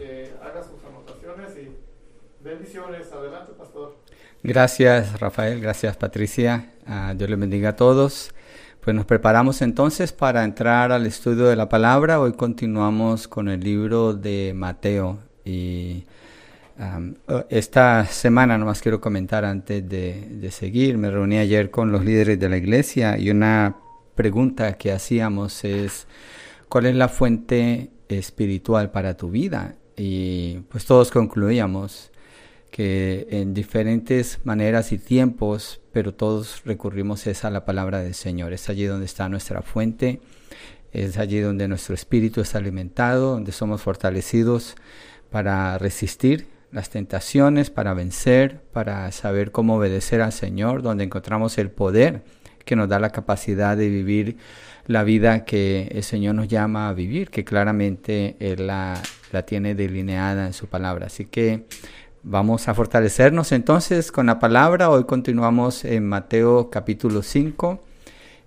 que haga sus anotaciones y bendiciones. Adelante, pastor. Gracias, Rafael. Gracias, Patricia. Uh, Dios les bendiga a todos. Pues nos preparamos entonces para entrar al estudio de la palabra. Hoy continuamos con el libro de Mateo y um, esta semana nomás quiero comentar antes de, seguir. Me reuní ayer con los líderes de la iglesia y una pregunta que hacíamos es ¿cuál es la fuente espiritual para tu vida? Y pues todos concluíamos que en diferentes maneras y tiempos, pero todos recurrimos es a la palabra del Señor. Es allí donde está nuestra fuente, es allí donde nuestro espíritu es alimentado, donde somos fortalecidos para resistir las tentaciones, para vencer, para saber cómo obedecer al Señor, donde encontramos el poder que nos da la capacidad de vivir la vida que el Señor nos llama a vivir, que claramente Él la, la tiene delineada en su palabra. Así que Vamos a fortalecernos entonces con la palabra. Hoy continuamos en Mateo capítulo 5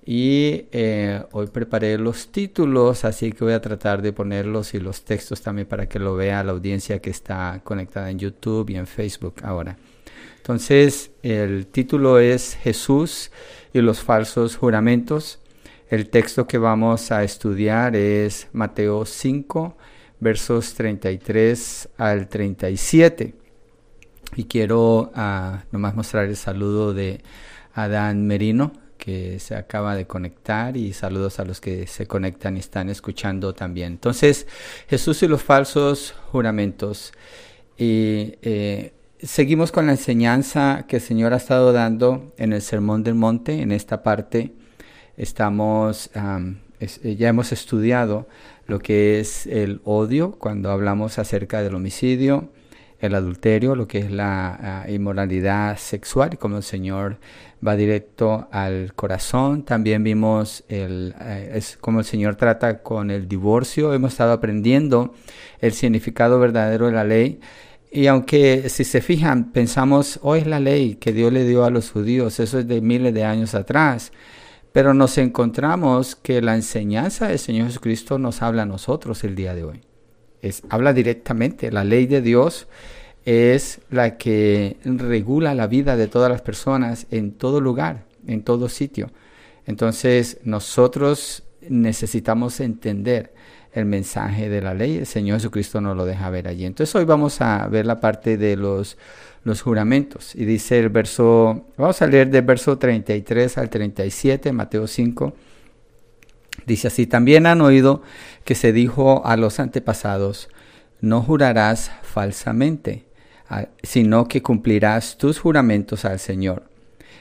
y eh, hoy preparé los títulos, así que voy a tratar de ponerlos y los textos también para que lo vea la audiencia que está conectada en YouTube y en Facebook ahora. Entonces, el título es Jesús y los falsos juramentos. El texto que vamos a estudiar es Mateo 5, versos 33 al 37. Y quiero uh, nomás mostrar el saludo de Adán Merino, que se acaba de conectar, y saludos a los que se conectan y están escuchando también. Entonces, Jesús y los falsos juramentos. Y eh, seguimos con la enseñanza que el Señor ha estado dando en el Sermón del Monte, en esta parte. Estamos, es, ya hemos estudiado lo que es el odio cuando hablamos acerca del homicidio el adulterio, lo que es la uh, inmoralidad sexual, como el Señor va directo al corazón. También vimos el, uh, es como el Señor trata con el divorcio. Hemos estado aprendiendo el significado verdadero de la ley. Y aunque si se fijan, pensamos, hoy oh, es la ley que Dios le dio a los judíos, eso es de miles de años atrás. Pero nos encontramos que la enseñanza del Señor Jesucristo nos habla a nosotros el día de hoy habla directamente. La ley de Dios es la que regula la vida de todas las personas en todo lugar, en todo sitio. Entonces nosotros necesitamos entender el mensaje de la ley. El Señor Jesucristo nos lo deja ver allí. Entonces hoy vamos a ver la parte de los, los juramentos. Y dice el verso, vamos a leer del verso 33 al 37, Mateo 5. Dice así, también han oído que se dijo a los antepasados, no jurarás falsamente, sino que cumplirás tus juramentos al Señor.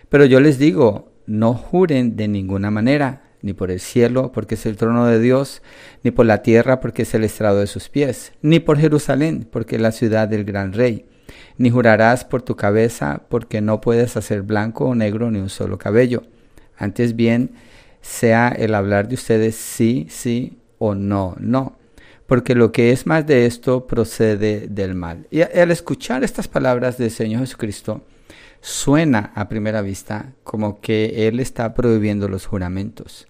Pero yo les digo, no juren de ninguna manera, ni por el cielo, porque es el trono de Dios, ni por la tierra, porque es el estrado de sus pies, ni por Jerusalén, porque es la ciudad del gran rey. Ni jurarás por tu cabeza, porque no puedes hacer blanco o negro ni un solo cabello. Antes bien, sea el hablar de ustedes sí, sí o no, no. Porque lo que es más de esto procede del mal. Y al escuchar estas palabras del Señor Jesucristo, suena a primera vista como que Él está prohibiendo los juramentos.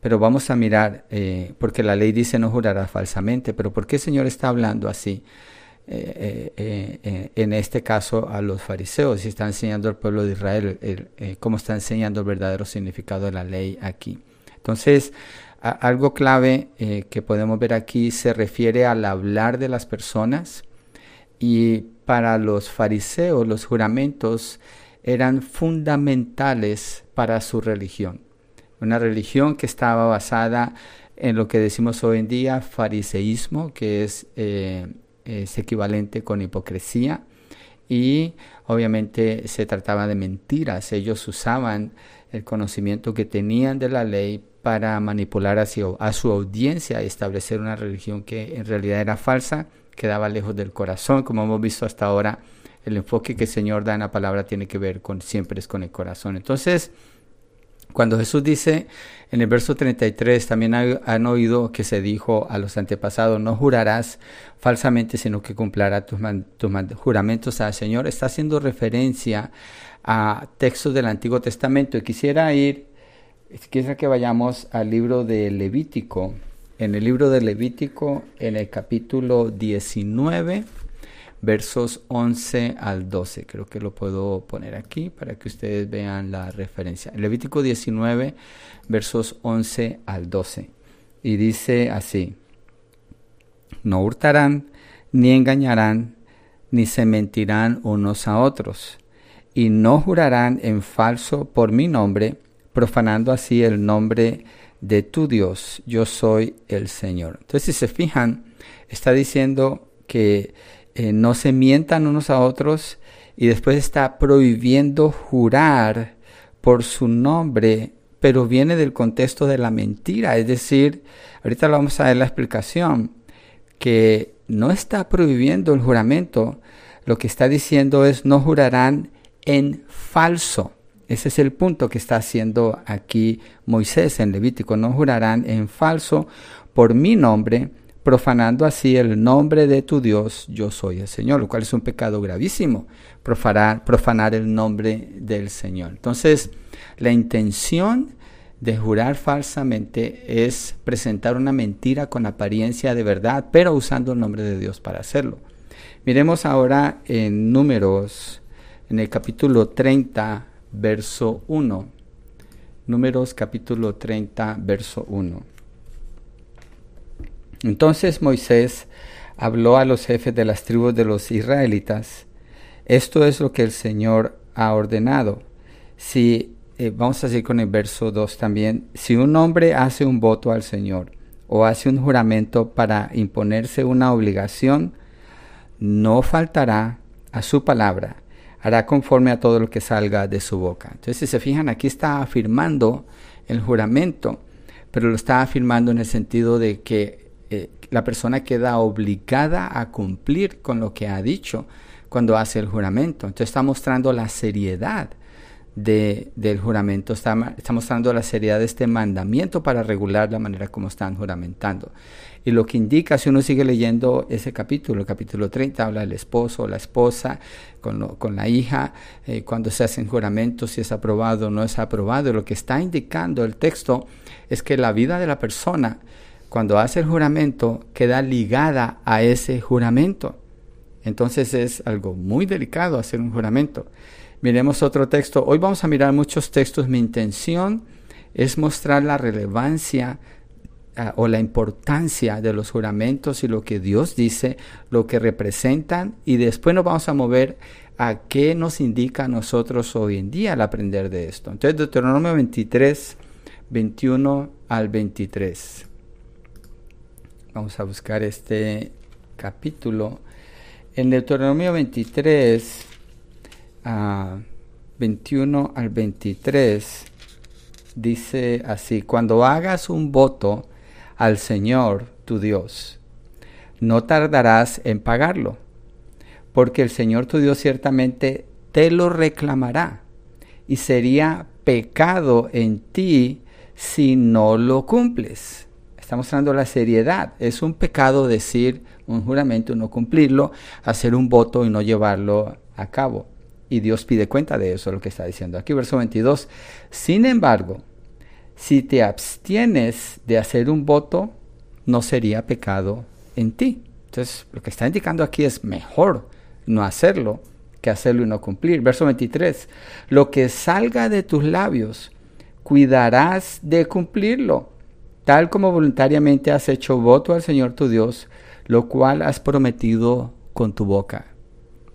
Pero vamos a mirar, eh, porque la ley dice no jurará falsamente, pero ¿por qué el Señor está hablando así? Eh, eh, en este caso a los fariseos y está enseñando al pueblo de Israel cómo está enseñando el verdadero significado de la ley aquí. Entonces, algo clave que podemos ver aquí se refiere al hablar de las personas y para los fariseos los juramentos eran fundamentales para su religión. Una religión que estaba basada en lo que decimos hoy en día fariseísmo, que es es equivalente con hipocresía y obviamente se trataba de mentiras. Ellos usaban el conocimiento que tenían de la ley para manipular hacia, a su audiencia y establecer una religión que en realidad era falsa, quedaba lejos del corazón, como hemos visto hasta ahora. El enfoque que el Señor da en la palabra tiene que ver con siempre es con el corazón. Entonces, cuando Jesús dice en el verso 33, también han oído que se dijo a los antepasados, no jurarás falsamente, sino que cumplirás tus, tus juramentos al Señor, está haciendo referencia a textos del Antiguo Testamento. Y quisiera ir, quisiera que vayamos al libro de Levítico, en el libro de Levítico, en el capítulo 19, versos 11 al 12. Creo que lo puedo poner aquí para que ustedes vean la referencia. Levítico 19, versos 11 al 12. Y dice así, no hurtarán, ni engañarán, ni se mentirán unos a otros, y no jurarán en falso por mi nombre, profanando así el nombre de tu Dios. Yo soy el Señor. Entonces, si se fijan, está diciendo que eh, no se mientan unos a otros y después está prohibiendo jurar por su nombre, pero viene del contexto de la mentira. Es decir, ahorita lo vamos a ver la explicación, que no está prohibiendo el juramento, lo que está diciendo es no jurarán en falso. Ese es el punto que está haciendo aquí Moisés en Levítico. No jurarán en falso por mi nombre, profanando así el nombre de tu Dios, yo soy el Señor, lo cual es un pecado gravísimo, profanar, profanar el nombre del Señor. Entonces, la intención de jurar falsamente es presentar una mentira con apariencia de verdad, pero usando el nombre de Dios para hacerlo. Miremos ahora en números, en el capítulo 30, verso 1. Números capítulo 30, verso 1. Entonces Moisés habló a los jefes de las tribus de los israelitas, esto es lo que el Señor ha ordenado. Si, eh, vamos a seguir con el verso 2 también, si un hombre hace un voto al Señor o hace un juramento para imponerse una obligación, no faltará a su palabra, hará conforme a todo lo que salga de su boca. Entonces, si se fijan, aquí está afirmando el juramento, pero lo está afirmando en el sentido de que eh, la persona queda obligada a cumplir con lo que ha dicho cuando hace el juramento. Entonces está mostrando la seriedad del juramento, está, está, mostrando la seriedad de este mandamiento para regular la manera como están juramentando. Y lo que indica, si uno sigue leyendo ese capítulo, el capítulo 30, habla del esposo la esposa con, con la hija, eh, cuando se hacen juramentos, si es aprobado o no es aprobado. Lo que está indicando el texto es que la vida de la persona cuando hace el juramento, queda ligada a ese juramento. Entonces es algo muy delicado hacer un juramento. Miremos otro texto. Hoy vamos a mirar muchos textos. Mi intención es mostrar la relevancia ah, o la importancia de los juramentos y lo que Dios dice, lo que representan y después nos vamos a mover a qué nos indica a nosotros hoy en día al aprender de esto. Entonces Deuteronomio 23, 21 al 23. Vamos a buscar este capítulo. En Deuteronomio 23, 21 al 23, dice así, cuando hagas un voto al Señor tu Dios, no tardarás en pagarlo, porque el Señor tu Dios ciertamente te lo reclamará y sería pecado en ti si no lo cumples. Está mostrando la seriedad. Es un pecado decir un juramento y no cumplirlo, hacer un voto y no llevarlo a cabo. Y Dios pide cuenta de eso, lo que está diciendo aquí, verso 22. Sin embargo, si te abstienes de hacer un voto, no sería pecado en ti. Entonces, lo que está indicando aquí es mejor no hacerlo que hacerlo y no cumplir. Verso 23. Lo que salga de tus labios, cuidarás de cumplirlo tal como voluntariamente has hecho voto al Señor tu Dios, lo cual has prometido con tu boca.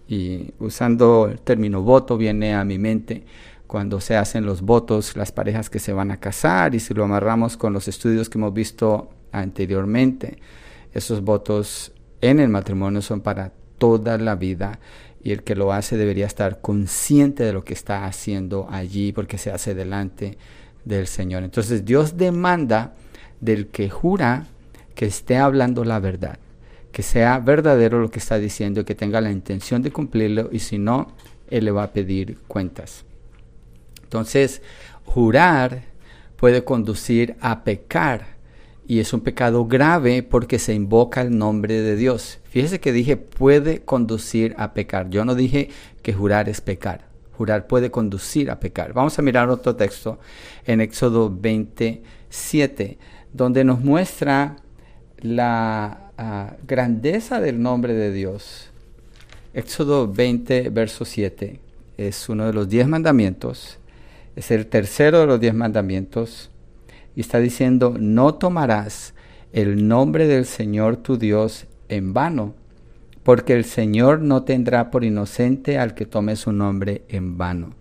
Y usando el término voto viene a mi mente cuando se hacen los votos, las parejas que se van a casar y si lo amarramos con los estudios que hemos visto anteriormente, esos votos en el matrimonio son para toda la vida y el que lo hace debería estar consciente de lo que está haciendo allí porque se hace delante del Señor. Entonces Dios demanda del que jura que esté hablando la verdad, que sea verdadero lo que está diciendo, que tenga la intención de cumplirlo y si no, él le va a pedir cuentas. Entonces, jurar puede conducir a pecar y es un pecado grave porque se invoca el nombre de Dios. Fíjese que dije puede conducir a pecar. Yo no dije que jurar es pecar. Jurar puede conducir a pecar. Vamos a mirar otro texto en Éxodo 27 donde nos muestra la ah, grandeza del nombre de Dios. Éxodo 20, verso 7, es uno de los diez mandamientos, es el tercero de los diez mandamientos, y está diciendo, no tomarás el nombre del Señor tu Dios en vano, porque el Señor no tendrá por inocente al que tome su nombre en vano.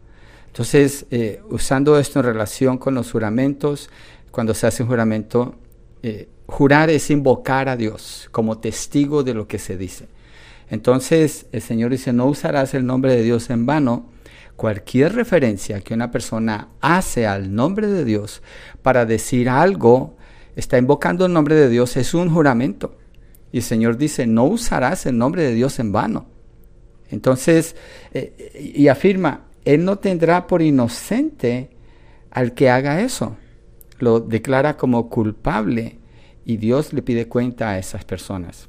Entonces, eh, usando esto en relación con los juramentos, cuando se hace un juramento, eh, jurar es invocar a Dios como testigo de lo que se dice. Entonces, el Señor dice, no usarás el nombre de Dios en vano. Cualquier referencia que una persona hace al nombre de Dios para decir algo, está invocando el nombre de Dios, es un juramento. Y el Señor dice, no usarás el nombre de Dios en vano. Entonces, eh, y afirma, Él no tendrá por inocente al que haga eso. Lo declara como culpable y Dios le pide cuenta a esas personas.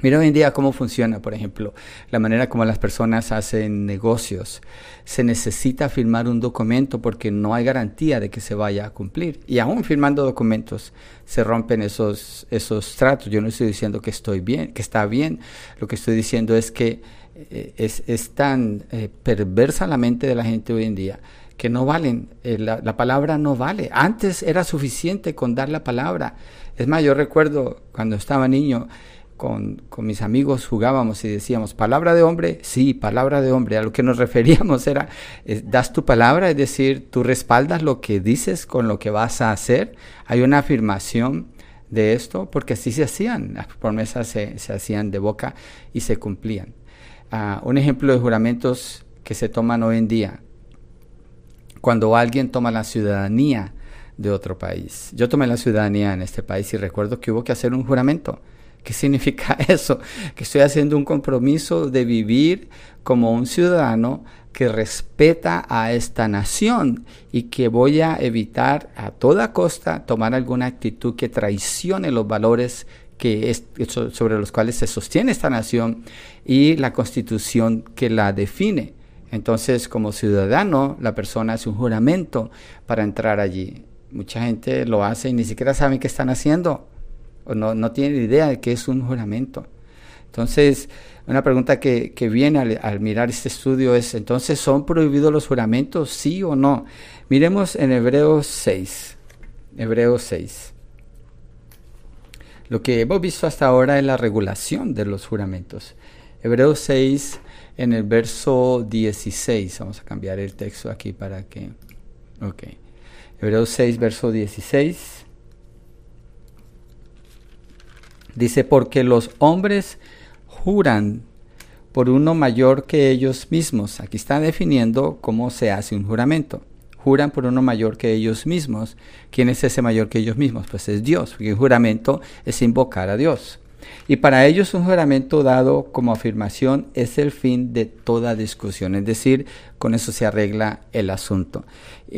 Mira hoy en día cómo funciona, por ejemplo, la manera como las personas hacen negocios. Se necesita firmar un documento porque no hay garantía de que se vaya a cumplir. Y aún firmando documentos se rompen esos, esos tratos. Yo no estoy diciendo que estoy bien, que está bien. Lo que estoy diciendo es que eh, es, tan eh, perversa la mente de la gente hoy en día que no valen. Eh, la, la palabra no vale. Antes era suficiente con dar la palabra. Es más, yo recuerdo cuando estaba niño con, mis amigos jugábamos y decíamos, palabra de hombre, sí, palabra de hombre. A lo que nos referíamos era, das tu palabra, es decir, tú respaldas lo que dices con lo que vas a hacer. Hay una afirmación de esto, porque así se hacían, las promesas se, hacían de boca y se cumplían. Ah, un ejemplo de juramentos que se toman hoy en día, cuando alguien toma la ciudadanía de otro país. Yo tomé la ciudadanía en este país y recuerdo que hubo que hacer un juramento ¿Qué significa eso? Que estoy haciendo un compromiso de vivir como un ciudadano que respeta a esta nación y que voy a evitar a toda costa tomar alguna actitud que traicione los valores sobre los cuales se sostiene esta nación y la constitución que la define. Entonces, como ciudadano, la persona hace un juramento para entrar allí. Mucha gente lo hace y ni siquiera saben qué están haciendo no, no tienen idea de qué es un juramento. Entonces, una pregunta que, viene al, mirar este estudio es, entonces, ¿son prohibidos los juramentos, sí o no? Miremos en Hebreos 6. Hebreos 6. Lo que hemos visto hasta ahora es la regulación de los juramentos. Hebreos 6, en el verso 16. Vamos a cambiar el texto aquí para que... Ok. Hebreos 6, verso 16. Dice, porque los hombres juran por uno mayor que ellos mismos. Aquí está definiendo cómo se hace un juramento. Juran por uno mayor que ellos mismos. ¿Quién es ese mayor que ellos mismos? Pues es Dios, porque un juramento es invocar a Dios. Y para ellos un juramento dado como afirmación es el fin de toda discusión, es decir, con eso se arregla el asunto.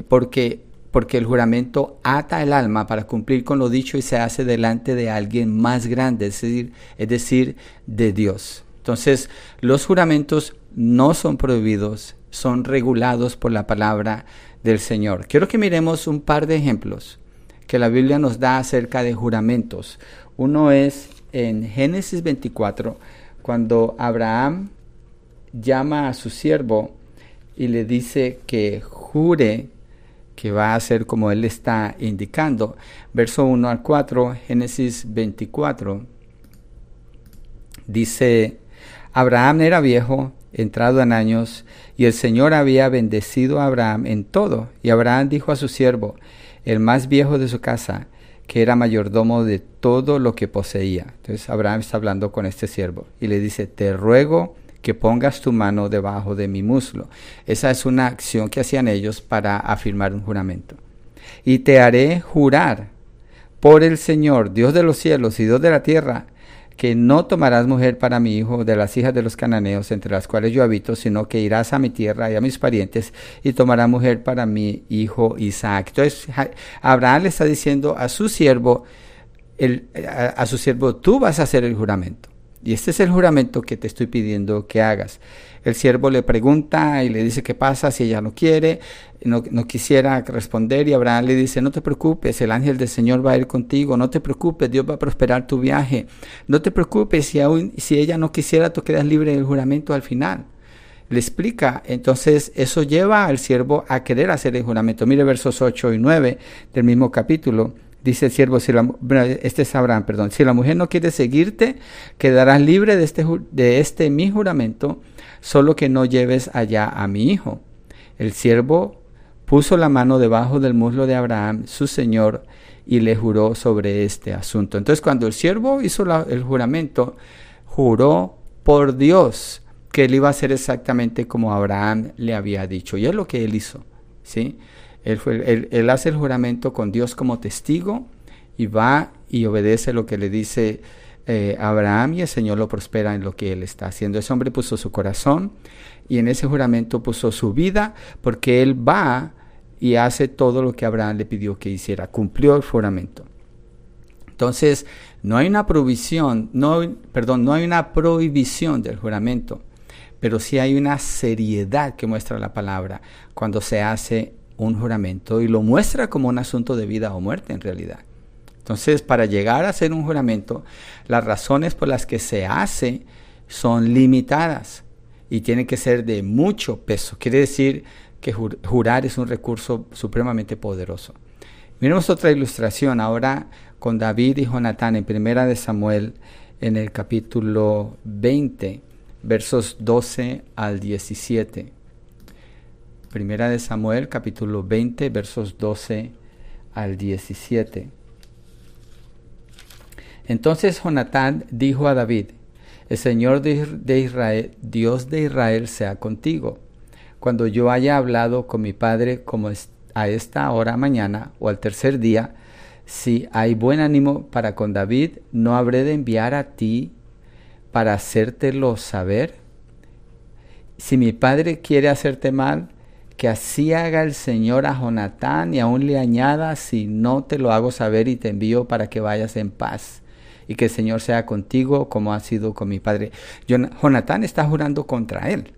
Porque porque el juramento ata el alma para cumplir con lo dicho y se hace delante de alguien más grande, es decir, es decir, de Dios. Entonces, los juramentos no son prohibidos, son regulados por la palabra del Señor. Quiero que miremos un par de ejemplos que la Biblia nos da acerca de juramentos. Uno es en Génesis 24, cuando Abraham llama a su siervo y le dice que jure que va a ser como él está indicando. Verso 1 al 4, Génesis 24, dice, Abraham era viejo, entrado en años, y el Señor había bendecido a Abraham en todo. Y Abraham dijo a su siervo, el más viejo de su casa, que era mayordomo de todo lo que poseía. Entonces Abraham está hablando con este siervo y le dice, te ruego que pongas tu mano debajo de mi muslo. Esa es una acción que hacían ellos para afirmar un juramento. Y te haré jurar por el Señor, Dios de los cielos y Dios de la tierra, que no tomarás mujer para mi hijo de las hijas de los cananeos entre las cuales yo habito, sino que irás a mi tierra y a mis parientes y tomarás mujer para mi hijo Isaac. Entonces Abraham le está diciendo a su siervo, a, su siervo, tú vas a hacer el juramento. Y este es el juramento que te estoy pidiendo que hagas. El siervo le pregunta y le dice qué pasa si ella no quiere, no, quisiera responder y Abraham le dice, no te preocupes, el ángel del Señor va a ir contigo, no te preocupes, Dios va a prosperar tu viaje, no te preocupes, si, aún, si ella no quisiera, tú quedas libre del juramento al final. Le explica, entonces eso lleva al siervo a querer hacer el juramento. Mire versos 8 y 9 del mismo capítulo. Dice el siervo, este es Abraham, perdón, si la mujer no quiere seguirte, quedarás libre de este, de este mi juramento, solo que no lleves allá a mi hijo. El siervo puso la mano debajo del muslo de Abraham, su señor, y le juró sobre este asunto. Entonces cuando el siervo hizo el juramento, juró por Dios que él iba a hacer exactamente como Abraham le había dicho. Y es lo que él hizo. ¿sí? Él, hace el juramento con Dios como testigo y va y obedece lo que le dice eh, Abraham y el Señor lo prospera en lo que él está haciendo. Ese hombre puso su corazón y en ese juramento puso su vida porque él va y hace todo lo que Abraham le pidió que hiciera. Cumplió el juramento. Entonces, no hay una provisión, perdón, no hay una prohibición del juramento, pero sí hay una seriedad que muestra la palabra cuando se hace un juramento y lo muestra como un asunto de vida o muerte en realidad. Entonces, para llegar a hacer un juramento, las razones por las que se hace son limitadas y tienen que ser de mucho peso. Quiere decir que jurar es un recurso supremamente poderoso. Miremos otra ilustración ahora con David y Jonatán en Primera de Samuel en el capítulo 20, versos 12 al 17. Primera de Samuel, capítulo 20, versos 12 al 17. Entonces Jonatán dijo a David, el Señor de Israel, Dios de Israel, sea contigo cuando yo haya hablado con mi padre como a esta hora mañana o al tercer día, si hay buen ánimo para con David, ¿no habré de enviar a ti para hacértelo saber? Si mi padre quiere hacerte mal, que así haga el Señor a Jonatán y aún le añada, si no te lo hago saber y te envío para que vayas en paz y que el Señor sea contigo como ha sido con mi padre. Jonatán está jurando contra él.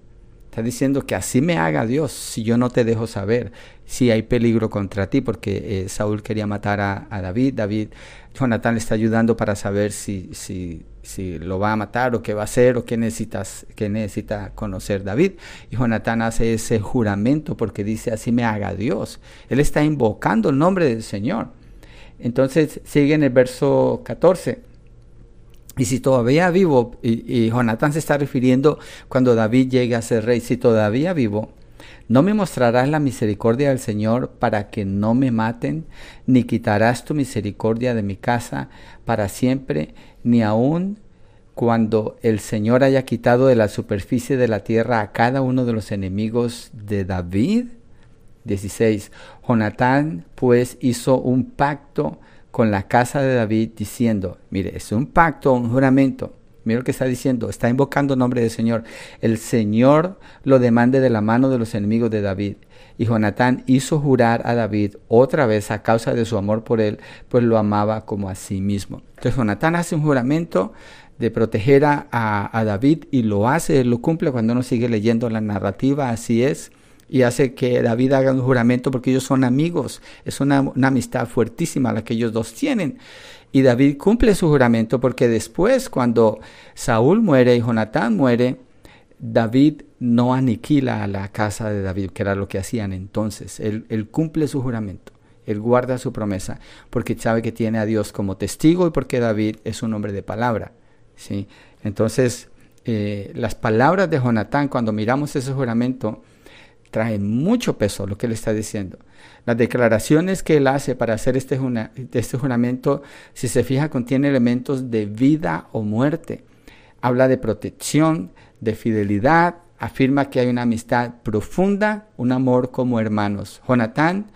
Está diciendo que así me haga Dios si yo no te dejo saber si hay peligro contra ti, porque eh, Saúl quería matar a, David. David, Jonatán le está ayudando para saber si, si, si lo va a matar o qué va a hacer o qué, necesitas, qué necesita conocer David. Y Jonatán hace ese juramento porque dice así me haga Dios. Él está invocando el nombre del Señor. Entonces sigue en el verso 14. Y si todavía vivo, y, Jonatán se está refiriendo cuando David llegue a ser rey, si todavía vivo, no me mostrarás la misericordia del Señor para que no me maten, ni quitarás tu misericordia de mi casa para siempre, ni aun cuando el Señor haya quitado de la superficie de la tierra a cada uno de los enemigos de David. 16. Jonatán pues hizo un pacto con la casa de David diciendo, mire, es un pacto, un juramento. Mira lo que está diciendo, está invocando el nombre del Señor. El Señor lo demande de la mano de los enemigos de David. Y Jonatán hizo jurar a David otra vez a causa de su amor por él, pues lo amaba como a sí mismo. Entonces Jonatán hace un juramento de proteger a, a David y lo hace, lo cumple cuando uno sigue leyendo la narrativa, así es y hace que David haga un juramento porque ellos son amigos. Es una, amistad fuertísima la que ellos dos tienen. Y David cumple su juramento porque después, cuando Saúl muere y Jonatán muere, David no aniquila a la casa de David, que era lo que hacían entonces. Él, cumple su juramento, él guarda su promesa, porque sabe que tiene a Dios como testigo y porque David es un hombre de palabra. ¿sí? Entonces, eh, las palabras de Jonatán, cuando miramos ese juramento, trae mucho peso lo que él está diciendo. Las declaraciones que él hace para hacer este, este juramento, si se fija, contiene elementos de vida o muerte. Habla de protección, de fidelidad, afirma que hay una amistad profunda, un amor como hermanos. Jonatán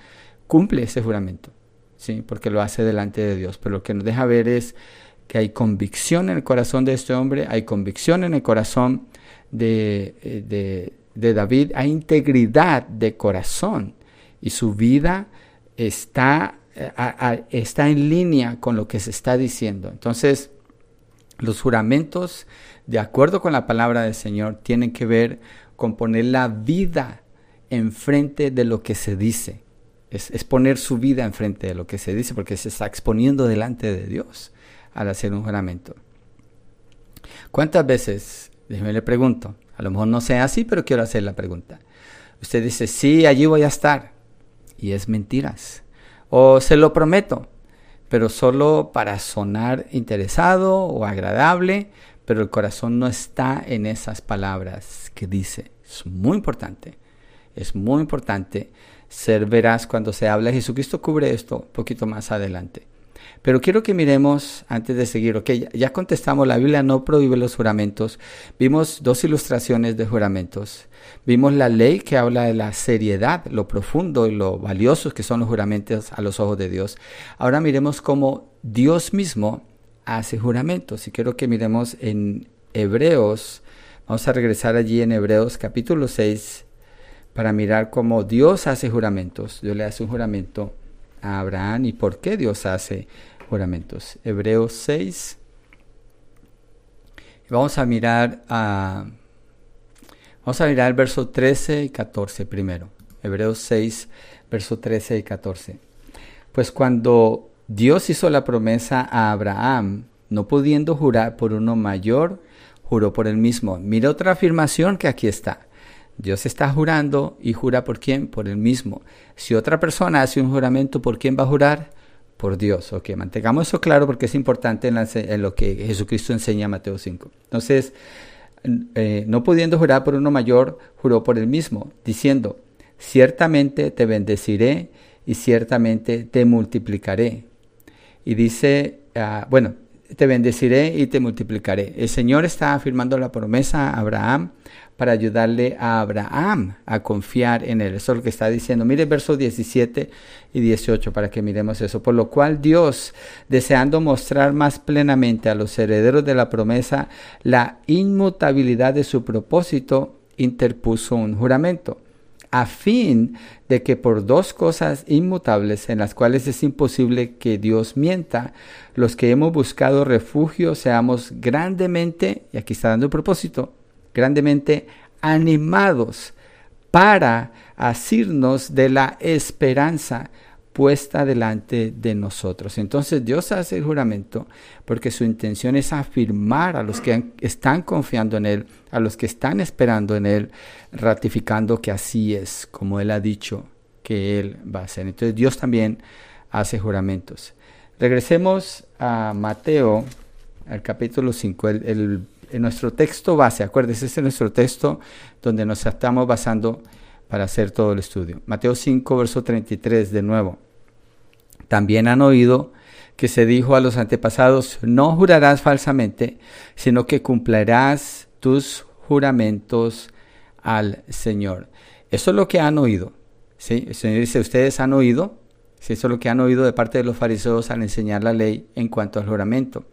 cumple ese juramento, ¿sí? porque lo hace delante de Dios. Pero lo que nos deja ver es que hay convicción en el corazón de este hombre, hay convicción en el corazón de, eh, de de David hay integridad de corazón y su vida está, está en línea con lo que se está diciendo. Entonces, Los juramentos, de acuerdo con la palabra del Señor, tienen que ver con poner la vida enfrente de lo que se dice. Es, es, poner su vida enfrente de lo que se dice, porque se está exponiendo delante de Dios al hacer un juramento. ¿Cuántas veces, déjeme le pregunto, a lo mejor no sea así, pero quiero hacer la pregunta. Usted dice, sí, allí voy a estar, y es mentiras. O se lo prometo, pero solo para sonar interesado o agradable, pero el corazón no está en esas palabras que dice. Es muy importante, es muy importante ser veraz cuando se habla. Jesucristo cubre esto un poquito más adelante. Pero quiero que miremos, antes de seguir, ok, ya contestamos, la Biblia no prohíbe los juramentos. Vimos dos ilustraciones de juramentos. Vimos la ley que habla de la seriedad, lo profundo y lo valiosos que son los juramentos a los ojos de Dios. Ahora miremos cómo Dios mismo hace juramentos. Y quiero que miremos en Hebreos, vamos a regresar allí en Hebreos capítulo 6 para mirar cómo Dios hace juramentos. Dios le hace un juramento Abraham y por qué Dios hace juramentos. Hebreos 6. Vamos a mirar a Vamos a mirar el verso 13 y 14 primero. Hebreos 6, verso 13 y 14. Pues cuando Dios hizo la promesa a Abraham, no pudiendo jurar por uno mayor, juró por él mismo. Mira otra afirmación que aquí está. Dios está jurando y jura por quién? Por él mismo. Si otra persona hace un juramento, ¿por quién va a jurar? Por Dios. Ok, mantengamos eso claro porque es importante en, lo que Jesucristo enseña en Mateo 5. Entonces, eh, no pudiendo jurar por uno mayor, juró por él mismo, diciendo, ciertamente te bendeciré y ciertamente te multiplicaré. Y dice, ah, bueno, te bendeciré y te multiplicaré. El Señor está afirmando la promesa a Abraham para ayudarle a Abraham a confiar en él. Eso es lo que está diciendo. Mire versos 17 y 18 para que miremos eso. Por lo cual Dios, deseando mostrar más plenamente a los herederos de la promesa la inmutabilidad de su propósito, interpuso un juramento a fin de que por dos cosas inmutables en las cuales es imposible que Dios mienta, los que hemos buscado refugio seamos grandemente, y aquí está dando el propósito, grandemente animados para asirnos de la esperanza puesta delante de nosotros. Entonces Dios hace el juramento porque su intención es afirmar a los que están confiando en Él, a los que están esperando en Él, ratificando que así es como Él ha dicho que Él va a hacer. Entonces Dios también hace juramentos. Regresemos a Mateo, al capítulo 5, el, en nuestro texto base, acuérdense, este es nuestro texto donde nos estamos basando para hacer todo el estudio. Mateo 5, verso 33, de nuevo. También han oído que se dijo a los antepasados, no jurarás falsamente, sino que cumplirás tus juramentos al Señor. Eso es lo que han oído. El Señor dice, ustedes han oído, eso es lo que han oído de parte de los fariseos al enseñar la ley en cuanto al juramento.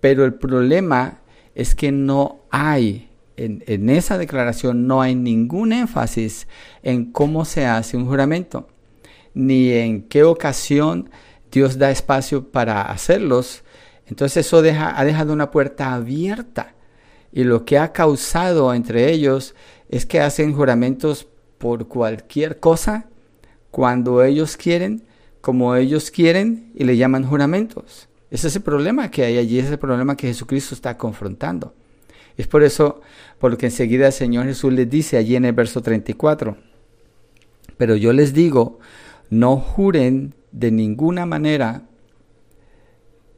Pero el problema es que no hay, en, esa declaración no hay ningún énfasis en cómo se hace un juramento, ni en qué ocasión Dios da espacio para hacerlos. Entonces eso ha dejado una puerta abierta. Y lo que ha causado entre ellos es que hacen juramentos por cualquier cosa, cuando ellos quieren, como ellos quieren, y le llaman juramentos. Ese es el problema que hay allí, ese es el problema que Jesucristo está confrontando. Es por eso, por lo que enseguida el Señor Jesús les dice allí en el verso 34, pero yo les digo, no juren de ninguna manera,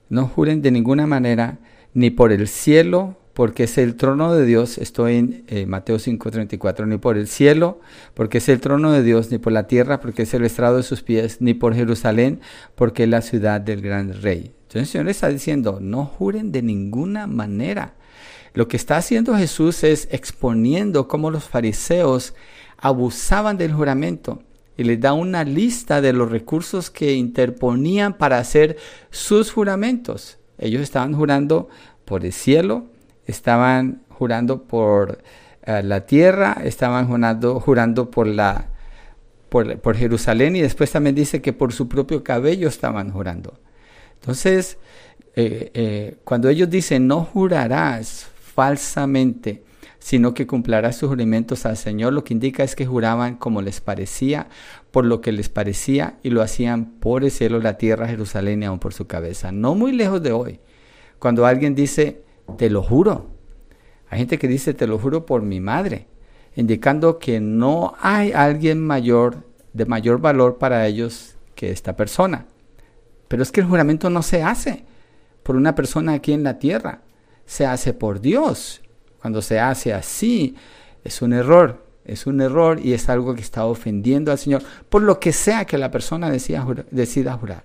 no juren de ninguna manera, ni por el cielo, porque es el trono de Dios, estoy en eh, Mateo 5:34, ni por el cielo, porque es el trono de Dios, ni por la tierra, porque es el estrado de sus pies, ni por Jerusalén, porque es la ciudad del gran rey. Entonces el Señor está diciendo, no juren de ninguna manera. Lo que está haciendo Jesús es exponiendo cómo los fariseos abusaban del juramento y les da una lista de los recursos que interponían para hacer sus juramentos. Ellos estaban jurando por el cielo, estaban jurando por eh, la tierra, estaban jurando, jurando por, la, por, Jerusalén y después también dice que por su propio cabello estaban jurando. Entonces, eh, eh, cuando ellos dicen no jurarás falsamente, sino que cumplirás sus juramentos al Señor, lo que indica es que juraban como les parecía, por lo que les parecía, y lo hacían por el cielo, la tierra, Jerusalén y aún por su cabeza. No muy lejos de hoy. Cuando alguien dice, te lo juro, hay gente que dice, te lo juro por mi madre, indicando que no hay alguien mayor, de mayor valor para ellos que esta persona. Pero es que el juramento no se hace por una persona aquí en la tierra, se hace por Dios. Cuando se hace así, es un error, es un error y es algo que está ofendiendo al Señor, por lo que sea que la persona decida, jurar.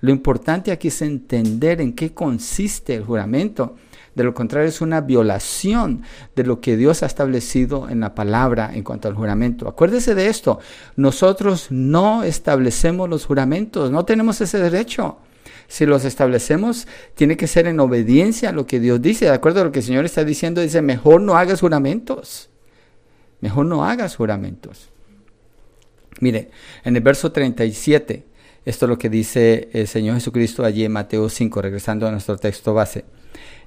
Lo importante aquí es entender en qué consiste el juramento de lo contrario, es una violación de lo que Dios ha establecido en la palabra en cuanto al juramento. Acuérdese de esto. Nosotros no establecemos los juramentos, no tenemos ese derecho. Si los establecemos, tiene que ser en obediencia a lo que Dios dice. De acuerdo a lo que el Señor está diciendo, dice, mejor no hagas juramentos. Mejor no hagas juramentos. Mire, en el verso 37, esto es lo que dice el Señor Jesucristo allí en Mateo 5, regresando a nuestro texto base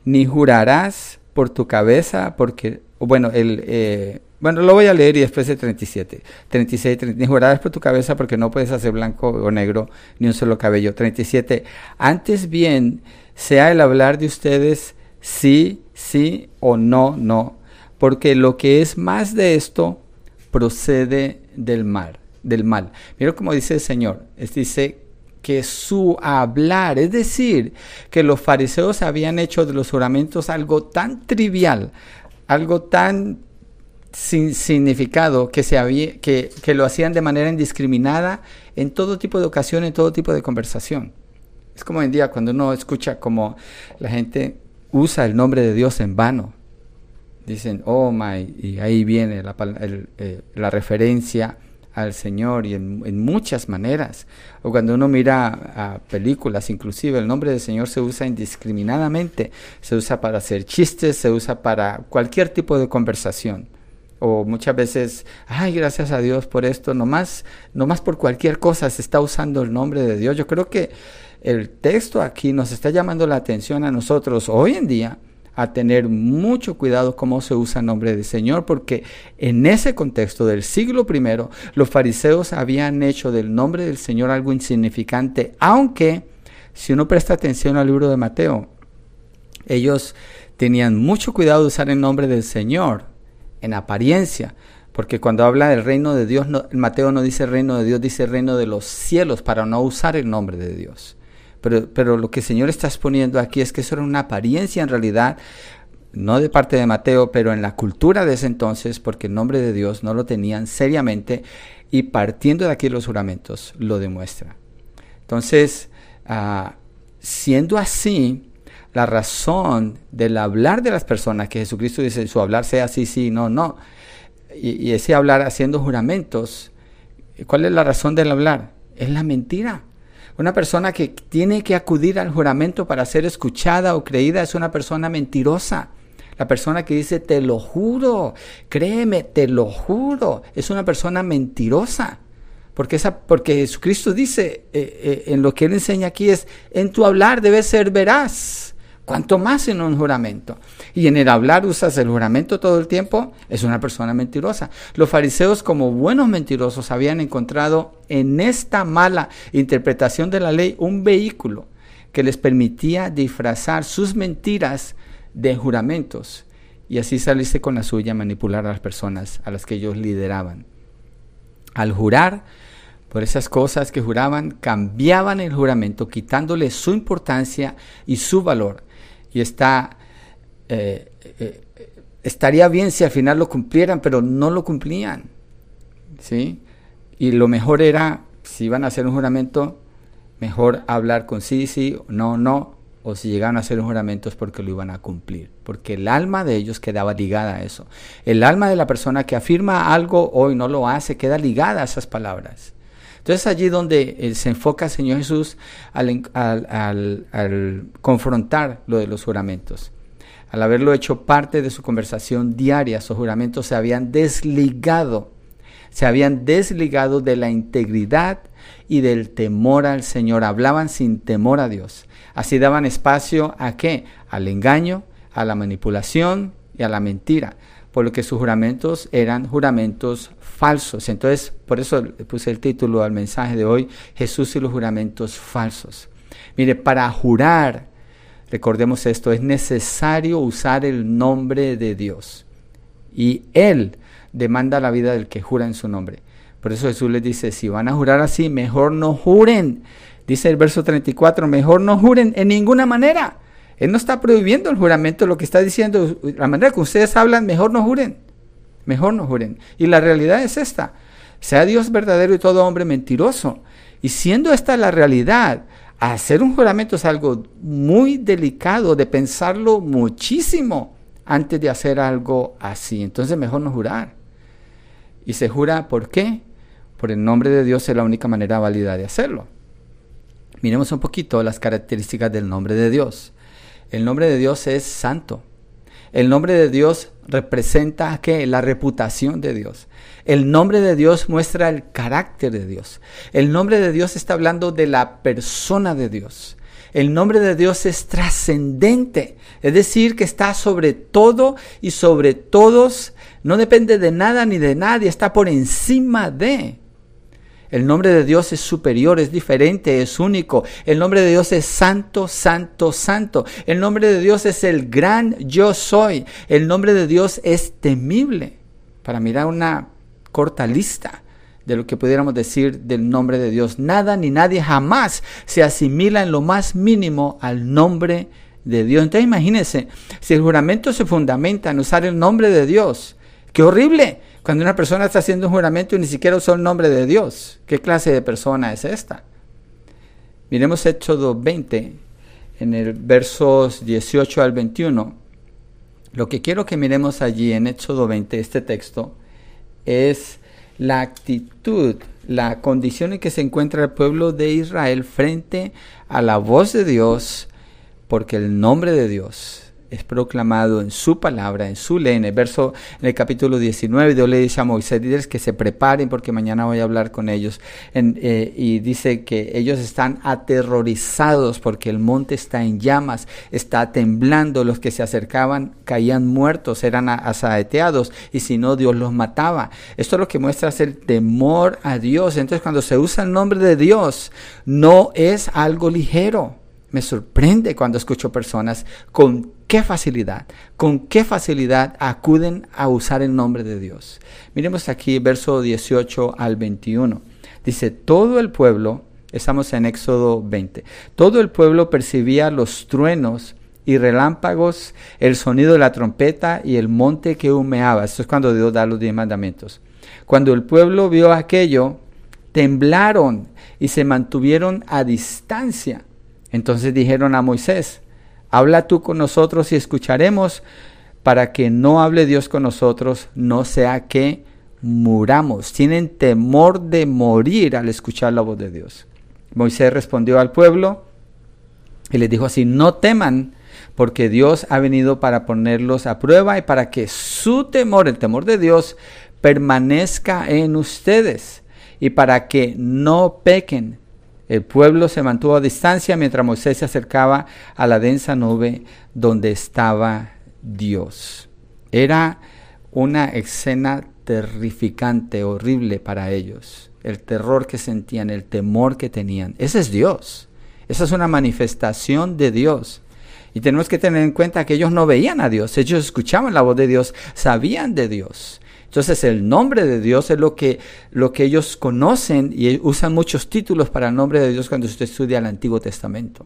ni jurarás por tu cabeza, porque, bueno, el, eh, bueno, lo voy a leer y después el 37. 36, ni jurarás por tu cabeza porque no puedes hacer blanco o negro ni un solo cabello. 37, antes bien sea el hablar de ustedes sí, sí o no, no, porque lo que es más de esto procede del mal, del mal. Mira cómo dice el Señor, es, dice que su hablar, es decir, que los fariseos habían hecho de los juramentos algo tan trivial, algo tan sin significado, que, se había, que, que lo hacían de manera indiscriminada en todo tipo de ocasión, en todo tipo de conversación. Es como hoy en día cuando uno escucha como la gente usa el nombre de Dios en vano. Dicen, oh my, y ahí viene la, eh, la referencia al Señor y en, muchas maneras. O cuando uno mira películas, inclusive el nombre del Señor se usa indiscriminadamente. Se usa para hacer chistes, se usa para cualquier tipo de conversación. O muchas veces, ay, gracias a Dios por esto, nomás, nomás por cualquier cosa se está usando el nombre de Dios. Yo creo que el texto aquí nos está llamando la atención a nosotros hoy en día a tener mucho cuidado cómo se usa el nombre del Señor, porque en ese contexto del siglo I, los fariseos habían hecho del nombre del Señor algo insignificante, aunque si uno presta atención al libro de Mateo, ellos tenían mucho cuidado de usar el nombre del Señor en apariencia, porque cuando habla del reino de Dios, Mateo no dice reino de Dios, dice reino de los cielos, para no usar el nombre de Dios. Pero, lo que el Señor está exponiendo aquí es que eso era una apariencia en realidad, no de parte de Mateo, pero en la cultura de ese entonces, porque el nombre de Dios no lo tenían seriamente y partiendo de aquí los juramentos lo demuestra. Entonces, ah, siendo así, la razón del hablar de las personas, que Jesucristo dice, su hablar sea sí, sí, no, no, y, ese hablar haciendo juramentos, ¿cuál es la razón del hablar? Es la mentira. Una persona que tiene que acudir al juramento para ser escuchada o creída es una persona mentirosa. La persona que dice, te lo juro, créeme, te lo juro, es una persona mentirosa. Porque, esa, porque Jesucristo dice, eh, eh, en lo que él enseña aquí es, en tu hablar debes ser veraz. Cuanto más en un juramento. Y en el hablar usas el juramento todo el tiempo, es una persona mentirosa. Los fariseos, como buenos mentirosos, habían encontrado en esta mala interpretación de la ley un vehículo que les permitía disfrazar sus mentiras de juramentos y así salirse con la suya, manipular a las personas a las que ellos lideraban. Al jurar, por esas cosas que juraban, cambiaban el juramento, quitándole su importancia y su valor y está, eh, eh, estaría bien si al final lo cumplieran, pero no lo cumplían. ¿sí? Y lo mejor era, si iban a hacer un juramento, mejor hablar con sí, sí, no, no, o si llegaban a hacer un juramento es porque lo iban a cumplir, porque el alma de ellos quedaba ligada a eso. El alma de la persona que afirma algo hoy no lo hace, queda ligada a esas palabras. Entonces allí donde eh, se enfoca el Señor Jesús al, al, confrontar lo de los juramentos. Al haberlo hecho parte de su conversación diaria, sus juramentos se habían desligado Se habían desligado de la integridad y del temor al Señor. Hablaban sin temor a Dios. Así daban espacio a qué? Al engaño, a la manipulación y a la mentira. Por lo que sus juramentos eran juramentos falsos. Entonces, por eso puse el título al mensaje de hoy, Jesús y los juramentos falsos. Mire, para jurar, recordemos esto, es necesario usar el nombre de Dios. Y Él demanda la vida del que jura en su nombre. Por eso Jesús les dice, si van a jurar así, mejor no juren. Dice el verso 34, mejor no juren en ninguna manera. Él no está prohibiendo el juramento, lo que está diciendo, la manera que ustedes hablan, mejor no juren. Mejor no juren. Y la realidad es esta. Sea Dios verdadero y todo hombre mentiroso. Y siendo esta la realidad, hacer un juramento es algo muy delicado de pensarlo muchísimo antes de hacer algo así. Entonces mejor no jurar. Y se jura, ¿por qué? Por el nombre de Dios es la única manera válida de hacerlo. Miremos un poquito las características del nombre de Dios. El nombre de Dios es santo. El nombre de Dios representa ¿qué? la reputación de Dios. El nombre de Dios muestra el carácter de Dios. El nombre de Dios está hablando de la persona de Dios. El nombre de Dios es trascendente, es decir, que está sobre todo y sobre todos, no depende de nada ni de nadie, está por encima de. El nombre de Dios es superior, es diferente, es único. El nombre de Dios es santo, santo, santo. El nombre de Dios es el gran yo soy. El nombre de Dios es temible. Para mirar una corta lista de lo que pudiéramos decir del nombre de Dios. Nada ni nadie jamás se asimila en lo más mínimo al nombre de Dios. Entonces imagínense, si el juramento se fundamenta en usar el nombre de Dios, qué horrible cuando una persona está haciendo un juramento y ni siquiera usó el nombre de Dios. ¿Qué clase de persona es esta? Miremos Éxodo 20, en el versos 18 al 21. Lo que quiero que miremos allí en Éxodo 20, este texto, es la actitud, la condición en que se encuentra el pueblo de Israel frente a la voz de Dios, porque el nombre de Dios es proclamado en su palabra, en su ley. En el verso, en el capítulo 19, Dios le dice a Moisés que se preparen porque mañana voy a hablar con ellos. Eh, y dice que ellos están aterrorizados porque el monte está en llamas, está temblando. Los que se acercaban caían muertos, eran asaeteados y si no, Dios los mataba. Esto lo que muestra es el temor a Dios. Entonces, cuando se usa el nombre de Dios, no es algo ligero. Me sorprende cuando escucho personas con qué facilidad, con qué facilidad acuden a usar el nombre de Dios. Miremos aquí verso 18 al 21. Dice, todo el pueblo, estamos en Éxodo 20, todo el pueblo percibía los truenos y relámpagos, el sonido de la trompeta y el monte que humeaba. Esto es cuando Dios da los diez mandamientos. Cuando el pueblo vio aquello, temblaron y se mantuvieron a distancia entonces dijeron a Moisés, habla tú con nosotros y escucharemos, para que no hable Dios con nosotros, no sea que muramos. Tienen temor de morir al escuchar la voz de Dios. Moisés respondió al pueblo y les dijo así, no teman, porque Dios ha venido para ponerlos a prueba y para que su temor, el temor de Dios, permanezca en ustedes y para que no pequen. El pueblo se mantuvo a distancia mientras Moisés se acercaba a la densa nube donde estaba Dios. Era una escena terrificante, horrible para ellos. El terror que sentían, el temor que tenían. Ese es Dios. Esa es una manifestación de Dios. Y tenemos que tener en cuenta que ellos no veían a Dios, ellos escuchaban la voz de Dios, sabían de Dios. Entonces el nombre de Dios es lo que, lo que ellos conocen y usan muchos títulos para el nombre de Dios cuando usted estudia el Antiguo Testamento.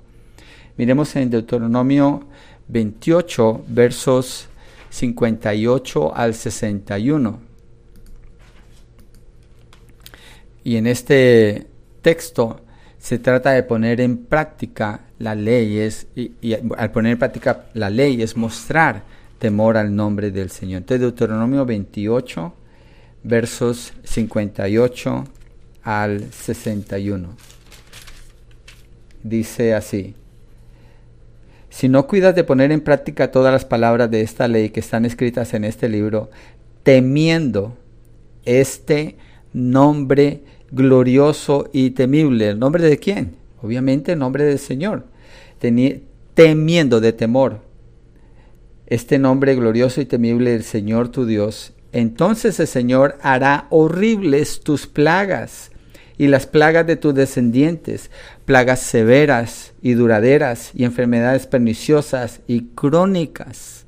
Miremos en Deuteronomio 28, versos 58 al 61. Y en este texto se trata de poner en práctica las leyes y, al poner en práctica la ley es mostrar temor al nombre del Señor. Entonces Deuteronomio 28, versos 58 al 61. Dice así, si no cuidas de poner en práctica todas las palabras de esta ley que están escritas en este libro, temiendo este nombre glorioso y temible. ¿El nombre de quién? Obviamente el nombre del Señor. temiendo de temor. Este nombre glorioso y temible del Señor tu Dios. Entonces el Señor hará horribles tus plagas y las plagas de tus descendientes, plagas severas y duraderas y enfermedades perniciosas y crónicas.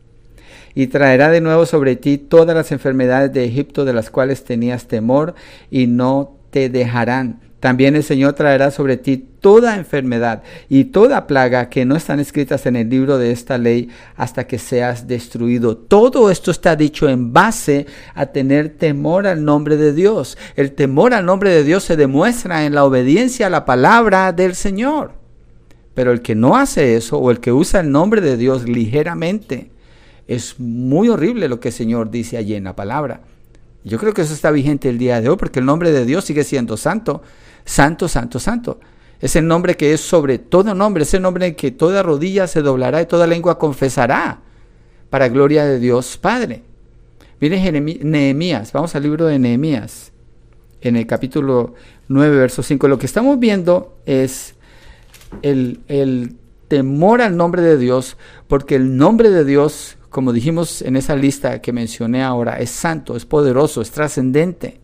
Y traerá de nuevo sobre ti todas las enfermedades de Egipto de las cuales tenías temor y no te dejarán también el Señor traerá sobre ti toda enfermedad y toda plaga que no están escritas en el libro de esta ley hasta que seas destruido. Todo esto está dicho en base a tener temor al nombre de Dios. El temor al nombre de Dios se demuestra en la obediencia a la palabra del Señor. Pero el que no hace eso o el que usa el nombre de Dios ligeramente, es muy horrible lo que el Señor dice allí en la palabra. Yo creo que eso está vigente el día de hoy porque el nombre de Dios sigue siendo santo. Santo, santo, santo. Es el nombre que es sobre todo nombre, es el nombre que toda rodilla se doblará y toda lengua confesará para gloria de Dios Padre. Miren Nehemías, vamos al libro de Nehemías, en el capítulo 9, verso 5. Lo que estamos viendo es el, el temor al nombre de Dios, porque el nombre de Dios, como dijimos en esa lista que mencioné ahora, es santo, es poderoso, es trascendente.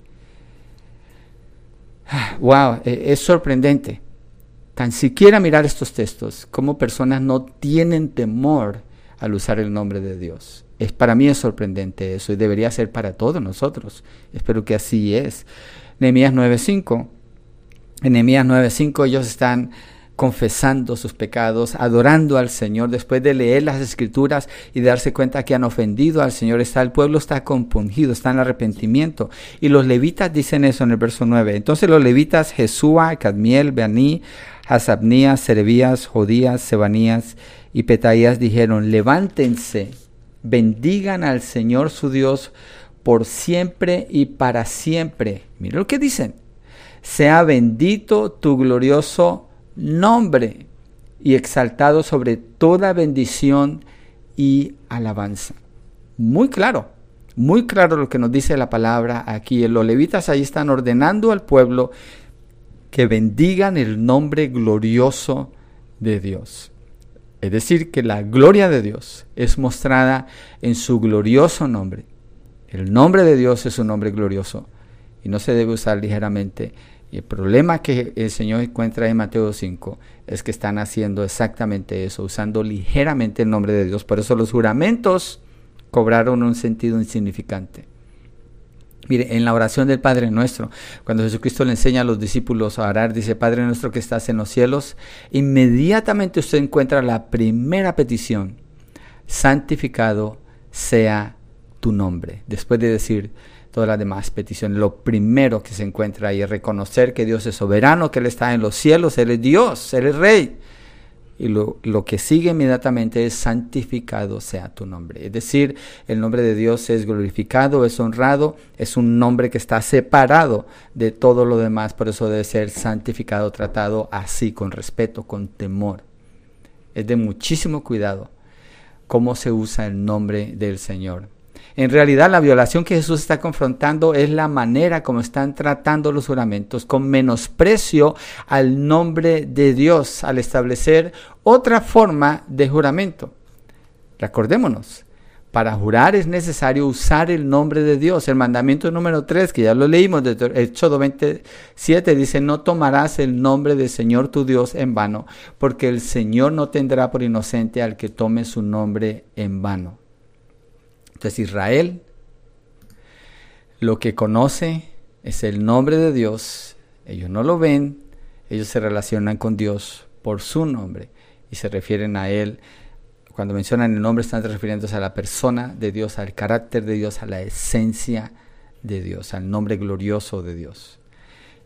Wow, e, es sorprendente. Tan siquiera mirar estos textos, como personas no tienen temor al usar el nombre de Dios. Es, para mí es sorprendente eso y debería ser para todos nosotros. Espero que así es. Nehemías 9:5. En Nehemías 9:5 ellos están confesando sus pecados, adorando al Señor, después de leer las escrituras y darse cuenta que han ofendido al Señor, está el pueblo está compungido, está en arrepentimiento. Y los levitas dicen eso en el verso 9. Entonces los levitas Jesúa, Cadmiel, Beaní, Hasabnías, Servías, Jodías, Sebanías y Petaías dijeron, levántense, bendigan al Señor su Dios por siempre y para siempre. Mira lo que dicen. Sea bendito tu glorioso nombre y exaltado sobre toda bendición y alabanza. Muy claro, muy claro lo que nos dice la palabra aquí. Los levitas ahí están ordenando al pueblo que bendigan el nombre glorioso de Dios. Es decir, que la gloria de Dios es mostrada en su glorioso nombre. El nombre de Dios es un nombre glorioso y no se debe usar ligeramente y el problema que el Señor encuentra en Mateo 5 es que están haciendo exactamente eso, usando ligeramente el nombre de Dios. Por eso los juramentos cobraron un sentido insignificante. Mire, en la oración del Padre Nuestro, cuando Jesucristo le enseña a los discípulos a orar, dice, Padre Nuestro que estás en los cielos, inmediatamente usted encuentra la primera petición, santificado sea tu nombre. Después de decir, todas las demás peticiones. Lo primero que se encuentra ahí es reconocer que Dios es soberano, que Él está en los cielos, Él es Dios, Él es Rey. Y lo, lo, que sigue inmediatamente es santificado sea tu nombre. Es decir, el nombre de Dios es glorificado, es honrado, es un nombre que está separado de todo lo demás, por eso debe ser santificado, tratado así, con respeto, con temor. Es de muchísimo cuidado cómo se usa el nombre del Señor. En realidad la violación que Jesús está confrontando es la manera como están tratando los juramentos, con menosprecio al nombre de Dios, al establecer otra forma de juramento. Recordémonos, para jurar es necesario usar el nombre de Dios. El mandamiento número 3, que ya lo leímos de Éxodo 27, dice, no tomarás el nombre del Señor tu Dios en vano, porque el Señor no tendrá por inocente al que tome su nombre en vano. Entonces Israel lo que conoce es el nombre de Dios. Ellos no lo ven, ellos se relacionan con Dios por su nombre y se refieren a Él. Cuando mencionan el nombre están refiriéndose a la persona de Dios, al carácter de Dios, a la esencia de Dios, al nombre glorioso de Dios.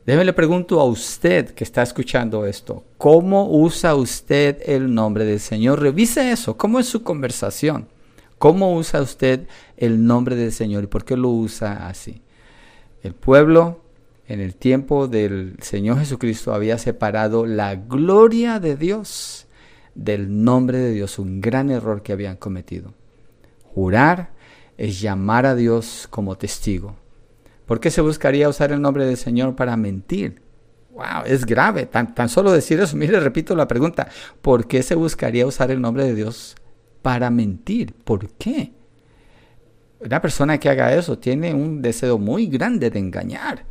Déjeme le pregunto a usted que está escuchando esto, ¿cómo usa usted el nombre del Señor? Revise eso, ¿cómo es su conversación? ¿Cómo usa usted el nombre del Señor y por qué lo usa así? El pueblo en el tiempo del Señor Jesucristo había separado la gloria de Dios del nombre de Dios, un gran error que habían cometido. Jurar es llamar a Dios como testigo. ¿Por qué se buscaría usar el nombre del Señor para mentir? Wow, es grave. Tan, tan solo decir eso. Mire, repito la pregunta. ¿Por qué se buscaría usar el nombre de Dios para mentir? ¿Por qué? Una persona que haga eso tiene un deseo muy grande de engañar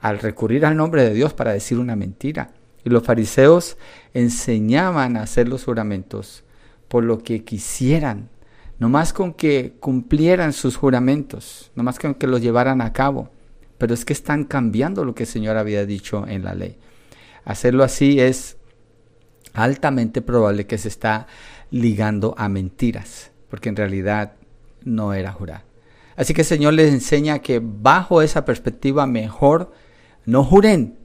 al recurrir al nombre de Dios para decir una mentira. Y los fariseos enseñaban a hacer los juramentos por lo que quisieran, no más con que cumplieran sus juramentos, no más con que los llevaran a cabo. Pero es que están cambiando lo que el Señor había dicho en la ley. Hacerlo así es altamente probable que se está ligando a mentiras, porque en realidad no era jurar. Así que el Señor les enseña que bajo esa perspectiva mejor no juren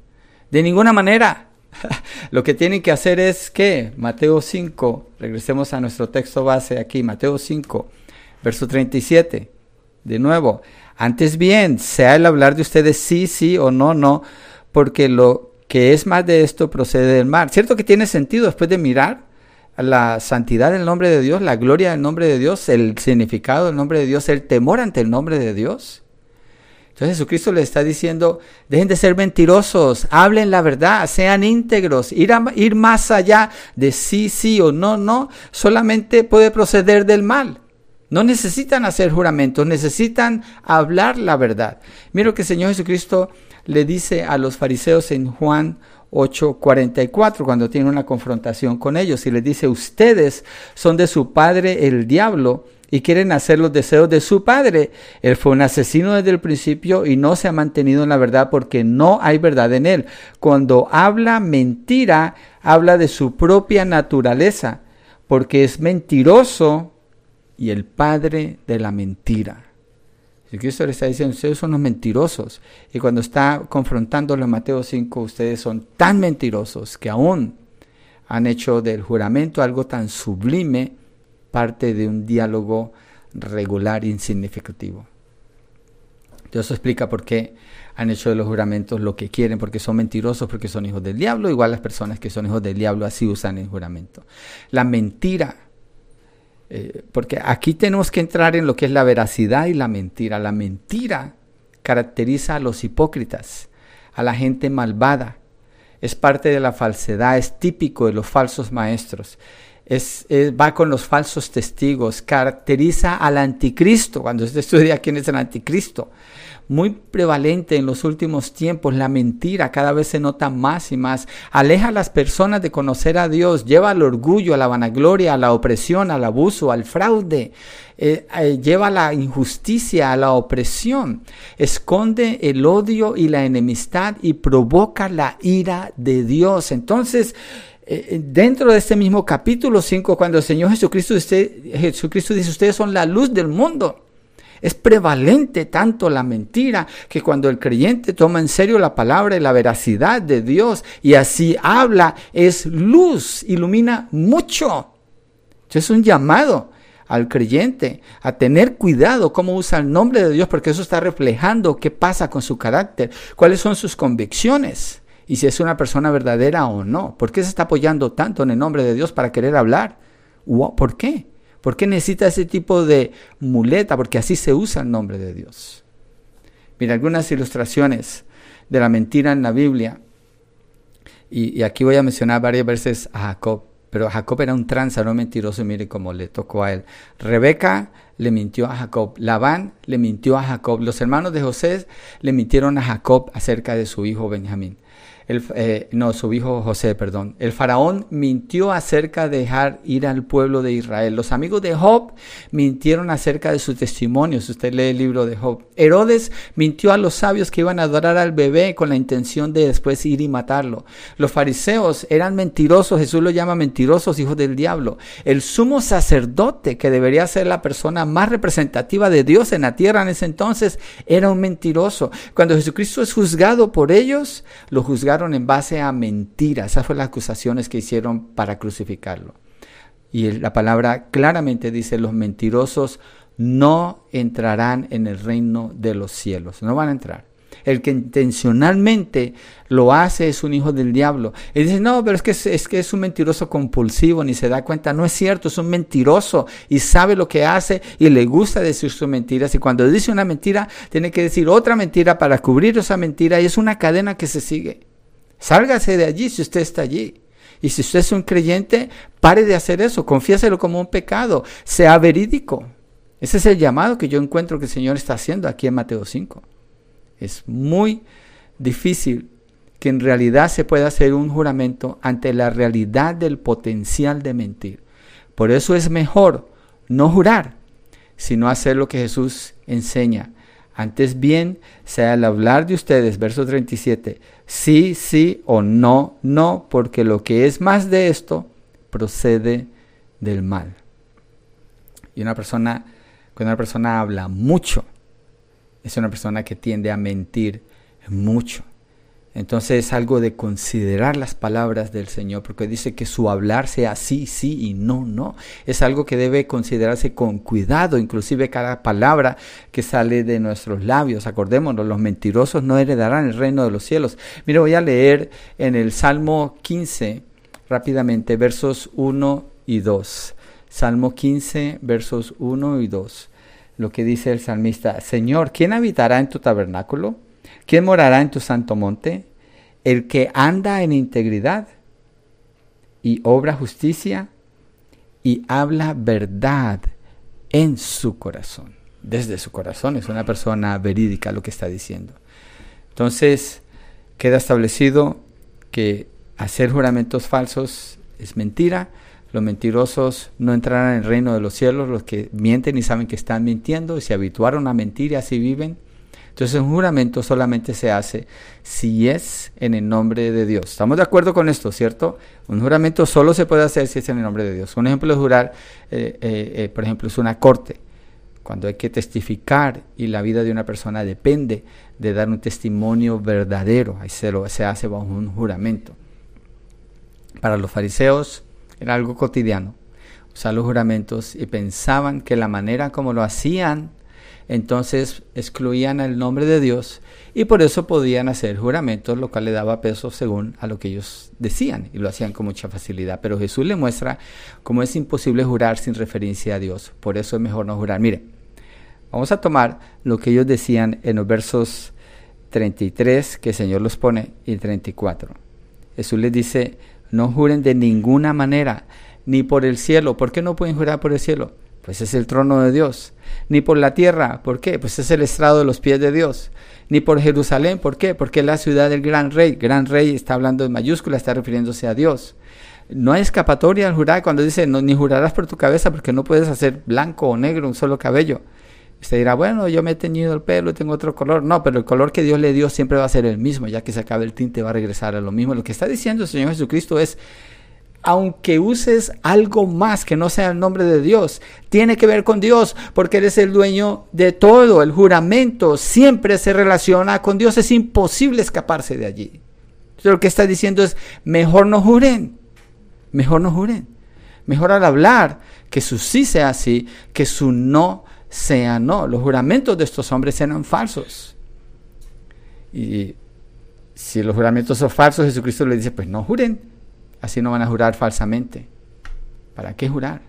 de ninguna manera. Lo que tienen que hacer es que Mateo 5, regresemos a nuestro texto base aquí, Mateo 5, verso 37. De nuevo, antes bien, sea el hablar de ustedes sí, sí o no, no, porque lo que es más de esto procede del mar. ¿Cierto que tiene sentido después de mirar la santidad del nombre de Dios, la gloria del nombre de Dios, el significado del nombre de Dios, el temor ante el nombre de Dios? Entonces Jesucristo le está diciendo, dejen de ser mentirosos, hablen la verdad, sean íntegros, ir, ir más allá de sí, sí o no, no, solamente puede proceder del mal. No necesitan hacer juramentos, necesitan hablar la verdad. Mira lo que el Señor Jesucristo le dice a los fariseos en Juan 8:44 cuando tiene una confrontación con ellos y les dice, ustedes son de su padre el diablo y quieren hacer los deseos de su padre. Él fue un asesino desde el principio y no se ha mantenido en la verdad porque no hay verdad en él. Cuando habla mentira, habla de su propia naturaleza, porque es mentiroso y el padre de la mentira. Si Cristo le está diciendo, ustedes son los mentirosos. Y cuando está confrontándolo en Mateo 5, ustedes son tan mentirosos que aún han hecho del juramento algo tan sublime parte de un diálogo regular e insignificativo. Dios explica por qué han hecho de los juramentos lo que quieren, porque son mentirosos, porque son hijos del diablo. Igual las personas que son hijos del diablo así usan el juramento. La mentira, eh, porque aquí tenemos que entrar en lo que es la veracidad y la mentira. La mentira caracteriza a los hipócritas, a la gente malvada. Es parte de la falsedad, es típico de los falsos maestros es, va con los falsos testigos, caracteriza al anticristo, cuando usted estudia quién es el anticristo. Muy prevalente en los últimos tiempos, la mentira cada vez se nota más y más. Aleja a las personas de conocer a Dios, lleva al orgullo, a la vanagloria, a la opresión, al abuso, al fraude. Eh, eh, lleva la injusticia, a la opresión, esconde el odio y la enemistad y provoca la ira de Dios. Entonces, eh, dentro de este mismo capítulo 5, cuando el Señor Jesucristo, Jesucristo dice, ustedes son la luz del mundo. Es prevalente tanto la mentira que cuando el creyente toma en serio la palabra y la veracidad de Dios y así habla, es luz, ilumina mucho. Es un llamado al creyente a tener cuidado cómo usa el nombre de Dios porque eso está reflejando qué pasa con su carácter, cuáles son sus convicciones y si es una persona verdadera o no. ¿Por qué se está apoyando tanto en el nombre de Dios para querer hablar? ¿Por qué? ¿Por qué necesita ese tipo de muleta? Porque así se usa el nombre de Dios. Mira, algunas ilustraciones de la mentira en la Biblia. Y, aquí voy a mencionar varias veces a Jacob. Pero Jacob era un tranza, no mentiroso, mire cómo le tocó a él. Rebeca le mintió a Jacob. Labán le mintió a Jacob. Los hermanos de José le mintieron a Jacob acerca de su hijo Benjamín el, eh, no, su hijo José, perdón. El faraón mintió acerca de dejar ir al pueblo de Israel. Los amigos de Job mintieron acerca de su testimonio, si usted lee el libro de Job. Herodes mintió a los sabios que iban a adorar al bebé con la intención de después ir y matarlo. Los fariseos eran mentirosos, Jesús los llama mentirosos, hijos del diablo. El sumo sacerdote, que debería ser la persona más representativa de Dios en la tierra en ese entonces, era un mentiroso. Cuando Jesucristo es juzgado por ellos, lo juzgaron en base a mentiras. Esas fueron las acusaciones que hicieron para crucificarlo. Y la palabra claramente dice, los mentirosos no entrarán en el reino de los cielos. No van a entrar. El que intencionalmente lo hace es un hijo del diablo. Y dice, no, pero es que es, que es un mentiroso compulsivo, ni se da cuenta. No es cierto, es un mentiroso y sabe lo que hace y le gusta decir sus mentiras. Y cuando dice una mentira, tiene que decir otra mentira para cubrir esa mentira y es una cadena que se sigue. Sálgase de allí si usted está allí. Y si usted es un creyente, pare de hacer eso, confiéselo como un pecado, sea verídico. Ese es el llamado que yo encuentro que el Señor está haciendo aquí en Mateo 5. Es muy difícil que en realidad se pueda hacer un juramento ante la realidad del potencial de mentir. Por eso es mejor no jurar, sino hacer lo que Jesús enseña. Antes bien, sea al hablar de ustedes, verso 37, sí, sí o no, no, porque lo que es más de esto procede del mal. Y una persona cuando una persona habla mucho, es una persona que tiende a mentir mucho. Entonces es algo de considerar las palabras del Señor, porque dice que su hablar sea sí, sí y no, no. Es algo que debe considerarse con cuidado, inclusive cada palabra que sale de nuestros labios. Acordémonos, los mentirosos no heredarán el reino de los cielos. Mire, voy a leer en el Salmo 15 rápidamente, versos 1 y 2. Salmo 15, versos 1 y 2. Lo que dice el salmista, Señor, ¿quién habitará en tu tabernáculo? ¿Quién morará en tu santo monte? El que anda en integridad y obra justicia y habla verdad en su corazón. Desde su corazón es una persona verídica lo que está diciendo. Entonces, queda establecido que hacer juramentos falsos es mentira, los mentirosos no entrarán en el reino de los cielos, los que mienten y saben que están mintiendo y se habituaron a mentir y así viven. Entonces un juramento solamente se hace si es en el nombre de Dios. ¿Estamos de acuerdo con esto, cierto? Un juramento solo se puede hacer si es en el nombre de Dios. Un ejemplo de jurar, eh, eh, eh, por ejemplo, es una corte. Cuando hay que testificar y la vida de una persona depende de dar un testimonio verdadero, ahí se, lo, se hace bajo un juramento. Para los fariseos, era algo cotidiano, usar los juramentos y pensaban que la manera como lo hacían, entonces excluían el nombre de Dios y por eso podían hacer juramentos, lo cual le daba peso según a lo que ellos decían y lo hacían con mucha facilidad. Pero Jesús le muestra cómo es imposible jurar sin referencia a Dios. Por eso es mejor no jurar. Mire, vamos a tomar lo que ellos decían en los versos 33 que el Señor los pone y 34. Jesús les dice, no juren de ninguna manera, ni por el cielo. ¿Por qué no pueden jurar por el cielo? Pues es el trono de Dios. Ni por la tierra. ¿Por qué? Pues es el estrado de los pies de Dios. Ni por Jerusalén. ¿Por qué? Porque es la ciudad del gran rey. Gran rey está hablando en mayúscula, está refiriéndose a Dios. No hay escapatoria al jurar cuando dice, no, ni jurarás por tu cabeza porque no puedes hacer blanco o negro un solo cabello. Usted dirá, bueno, yo me he teñido el pelo y tengo otro color. No, pero el color que Dios le dio siempre va a ser el mismo, ya que se acabe el tinte va a regresar a lo mismo. Lo que está diciendo el Señor Jesucristo es, aunque uses algo más que no sea el nombre de Dios, tiene que ver con Dios, porque Él es el dueño de todo. El juramento siempre se relaciona con Dios, es imposible escaparse de allí. Entonces, lo que está diciendo es, mejor no juren, mejor no juren. Mejor al hablar que su sí sea así, que su no sea no. Los juramentos de estos hombres eran falsos. Y si los juramentos son falsos, Jesucristo le dice, pues no juren. Así no van a jurar falsamente. ¿Para qué jurar?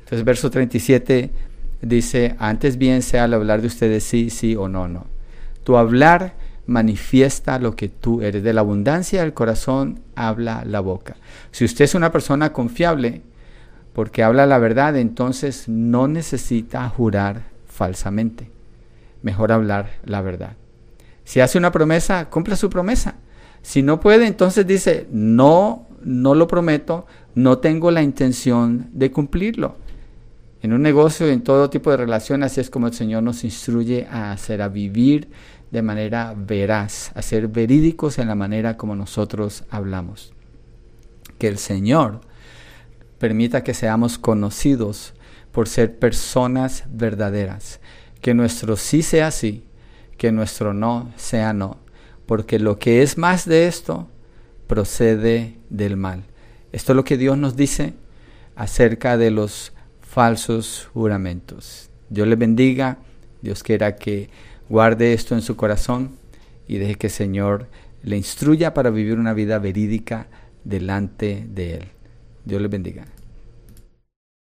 Entonces, verso 37 dice, antes bien sea al hablar de ustedes sí, sí o no, no. Tu hablar manifiesta lo que tú eres. De la abundancia del corazón habla la boca. Si usted es una persona confiable, porque habla la verdad, entonces no necesita jurar falsamente. Mejor hablar la verdad. Si hace una promesa, cumpla su promesa. Si no puede, entonces dice, no, no lo prometo, no tengo la intención de cumplirlo. En un negocio, en todo tipo de relaciones, así es como el Señor nos instruye a hacer, a vivir de manera veraz, a ser verídicos en la manera como nosotros hablamos. Que el Señor permita que seamos conocidos por ser personas verdaderas. Que nuestro sí sea sí, que nuestro no sea no, porque lo que es más de esto procede del mal. Esto es lo que Dios nos dice acerca de los falsos juramentos. Dios le bendiga, Dios quiera que guarde esto en su corazón y deje que el Señor le instruya para vivir una vida verídica delante de Él. Dios les bendiga.